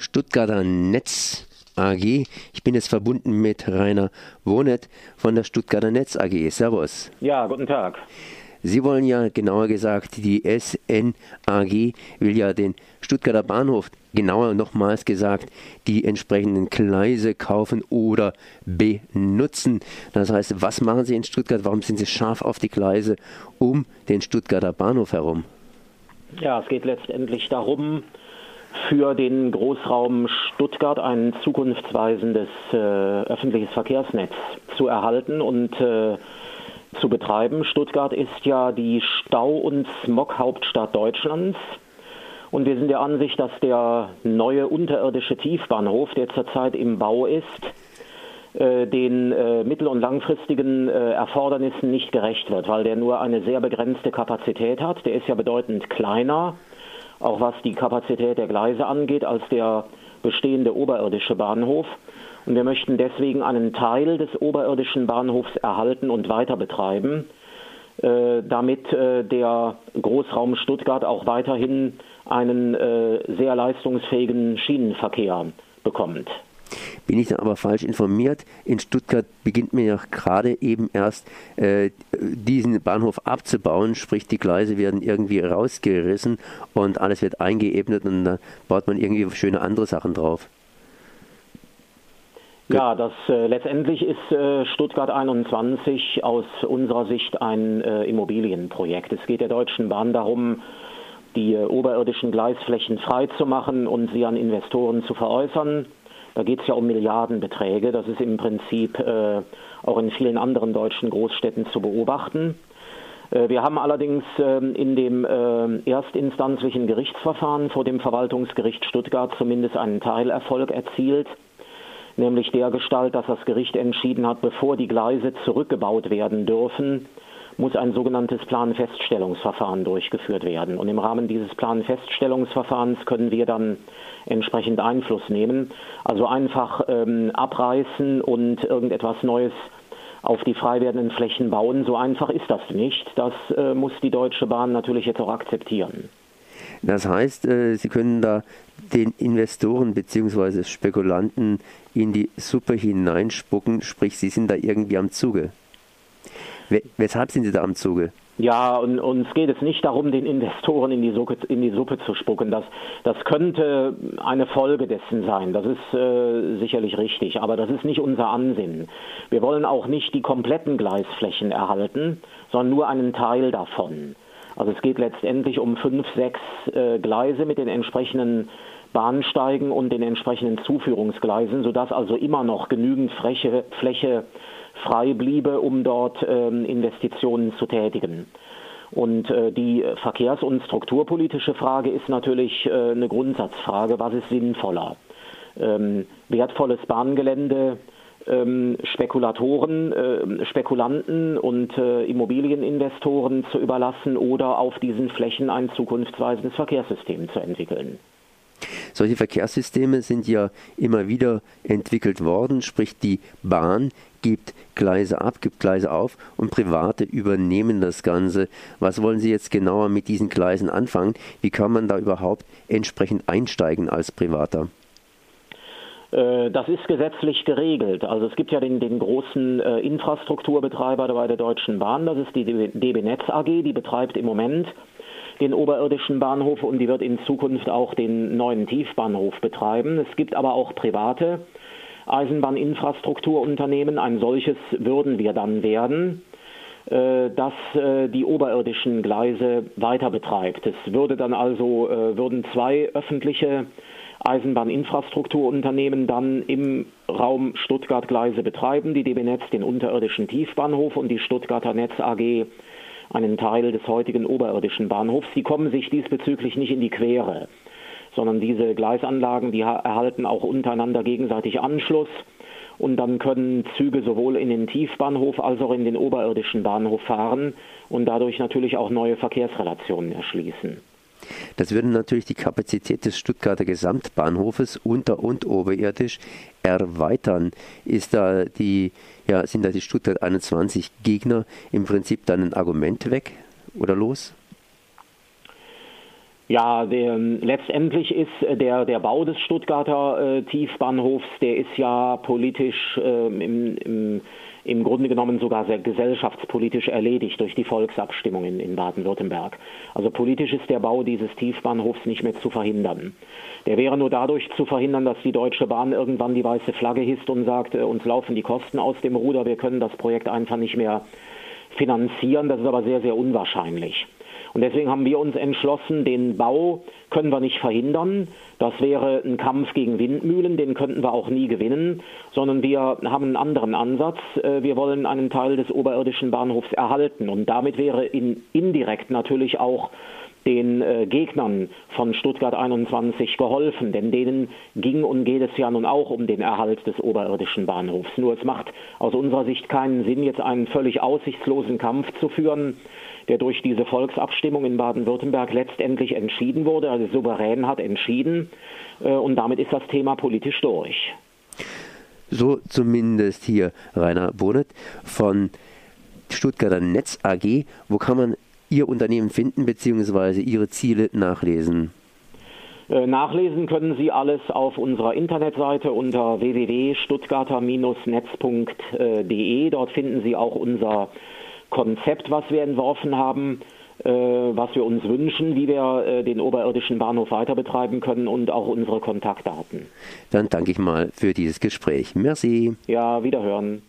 Stuttgarter Netz AG. Ich bin jetzt verbunden mit Rainer Wohnet von der Stuttgarter Netz AG. Servus. Ja, guten Tag. Sie wollen ja genauer gesagt, die SNAG will ja den Stuttgarter Bahnhof, genauer nochmals gesagt, die entsprechenden Gleise kaufen oder benutzen. Das heißt, was machen Sie in Stuttgart? Warum sind Sie scharf auf die Gleise um den Stuttgarter Bahnhof herum? Ja, es geht letztendlich darum, für den Großraum Stuttgart ein zukunftsweisendes äh, öffentliches Verkehrsnetz zu erhalten und äh, zu betreiben. Stuttgart ist ja die Stau- und Smog-Hauptstadt Deutschlands. Und wir sind der Ansicht, dass der neue unterirdische Tiefbahnhof, der zurzeit im Bau ist, äh, den äh, mittel- und langfristigen äh, Erfordernissen nicht gerecht wird, weil der nur eine sehr begrenzte Kapazität hat. Der ist ja bedeutend kleiner auch was die Kapazität der Gleise angeht, als der bestehende oberirdische Bahnhof. Und wir möchten deswegen einen Teil des oberirdischen Bahnhofs erhalten und weiter betreiben, äh, damit äh, der Großraum Stuttgart auch weiterhin einen äh, sehr leistungsfähigen Schienenverkehr bekommt. Bin ich dann aber falsch informiert? In Stuttgart beginnt man ja gerade eben erst äh, diesen Bahnhof abzubauen, sprich die Gleise werden irgendwie rausgerissen und alles wird eingeebnet und da baut man irgendwie schöne andere Sachen drauf. Ja, das äh, letztendlich ist äh, Stuttgart 21 aus unserer Sicht ein äh, Immobilienprojekt. Es geht der Deutschen Bahn darum, die äh, oberirdischen Gleisflächen freizumachen und sie an Investoren zu veräußern. Da geht es ja um Milliardenbeträge. Das ist im Prinzip äh, auch in vielen anderen deutschen Großstädten zu beobachten. Äh, wir haben allerdings ähm, in dem äh, erstinstanzlichen Gerichtsverfahren vor dem Verwaltungsgericht Stuttgart zumindest einen Teilerfolg erzielt, nämlich der Gestalt, dass das Gericht entschieden hat, bevor die Gleise zurückgebaut werden dürfen, muss ein sogenanntes Planfeststellungsverfahren durchgeführt werden. Und im Rahmen dieses Planfeststellungsverfahrens können wir dann entsprechend Einfluss nehmen. Also einfach ähm, abreißen und irgendetwas Neues auf die frei werdenden Flächen bauen. So einfach ist das nicht. Das äh, muss die Deutsche Bahn natürlich jetzt auch akzeptieren. Das heißt, äh, Sie können da den Investoren bzw. Spekulanten in die Suppe hineinspucken, sprich, Sie sind da irgendwie am Zuge. Weshalb sind Sie da am Zuge? Ja, und uns geht es nicht darum, den Investoren in die, Suppe, in die Suppe zu spucken. Das, das könnte eine Folge dessen sein. Das ist äh, sicherlich richtig, aber das ist nicht unser Ansinnen. Wir wollen auch nicht die kompletten Gleisflächen erhalten, sondern nur einen Teil davon. Also es geht letztendlich um fünf, sechs äh, Gleise mit den entsprechenden Bahnsteigen und den entsprechenden Zuführungsgleisen, sodass also immer noch genügend Fläche, Fläche frei bliebe, um dort ähm, Investitionen zu tätigen. Und äh, die verkehrs- und strukturpolitische Frage ist natürlich äh, eine Grundsatzfrage, was ist sinnvoller? Ähm, wertvolles Bahngelände ähm, Spekulatoren, äh, Spekulanten und äh, Immobilieninvestoren zu überlassen oder auf diesen Flächen ein zukunftsweisendes Verkehrssystem zu entwickeln. Solche Verkehrssysteme sind ja immer wieder entwickelt worden, sprich die Bahn gibt Gleise ab, gibt Gleise auf und Private übernehmen das Ganze. Was wollen Sie jetzt genauer mit diesen Gleisen anfangen? Wie kann man da überhaupt entsprechend einsteigen als Privater? Äh, das ist gesetzlich geregelt. Also es gibt ja den, den großen äh, Infrastrukturbetreiber bei der Deutschen Bahn, das ist die DB Netz AG, die betreibt im Moment den oberirdischen Bahnhof und die wird in Zukunft auch den neuen Tiefbahnhof betreiben. Es gibt aber auch private Eisenbahninfrastrukturunternehmen. Ein solches würden wir dann werden äh, das äh, die oberirdischen Gleise weiter betreibt. Es würde dann also äh, würden zwei öffentliche Eisenbahninfrastrukturunternehmen dann im Raum Stuttgart Gleise betreiben, die DB Netz den unterirdischen Tiefbahnhof und die Stuttgarter Netz AG einen Teil des heutigen oberirdischen Bahnhofs. Die kommen sich diesbezüglich nicht in die Quere, sondern diese Gleisanlagen, die erhalten auch untereinander gegenseitig Anschluss und dann können Züge sowohl in den Tiefbahnhof als auch in den oberirdischen Bahnhof fahren und dadurch natürlich auch neue Verkehrsrelationen erschließen. Das würde natürlich die Kapazität des Stuttgarter Gesamtbahnhofes unter- und oberirdisch erweitern. Ist da die, ja, sind da die Stuttgart 21 Gegner im Prinzip dann ein Argument weg oder los? Ja, der, letztendlich ist äh, der, der Bau des Stuttgarter äh, Tiefbahnhofs, der ist ja politisch äh, im, im, im Grunde genommen sogar sehr gesellschaftspolitisch erledigt durch die Volksabstimmung in, in Baden-Württemberg. Also politisch ist der Bau dieses Tiefbahnhofs nicht mehr zu verhindern. Der wäre nur dadurch zu verhindern, dass die Deutsche Bahn irgendwann die weiße Flagge hisst und sagt, äh, uns laufen die Kosten aus dem Ruder, wir können das Projekt einfach nicht mehr finanzieren. Das ist aber sehr, sehr unwahrscheinlich. Und deswegen haben wir uns entschlossen, den Bau können wir nicht verhindern. Das wäre ein Kampf gegen Windmühlen, den könnten wir auch nie gewinnen, sondern wir haben einen anderen Ansatz. Äh, wir wollen einen Teil des oberirdischen Bahnhofs erhalten und damit wäre in, indirekt natürlich auch den äh, Gegnern von Stuttgart 21 geholfen, denn denen ging und geht es ja nun auch um den Erhalt des oberirdischen Bahnhofs. Nur es macht aus unserer Sicht keinen Sinn, jetzt einen völlig aussichtslosen Kampf zu führen der durch diese Volksabstimmung in Baden-Württemberg letztendlich entschieden wurde, also souverän hat entschieden. Äh, und damit ist das Thema politisch durch. So zumindest hier Rainer Bonet von Stuttgarter Netz AG. Wo kann man Ihr Unternehmen finden bzw. Ihre Ziele nachlesen? Äh, nachlesen können Sie alles auf unserer Internetseite unter www.stuttgarter-netz.de. Dort finden Sie auch unser Konzept, was wir entworfen haben, äh, was wir uns wünschen, wie wir äh, den oberirdischen Bahnhof weiter betreiben können und auch unsere Kontaktdaten. Dann danke ich mal für dieses Gespräch. Merci. Ja, wiederhören.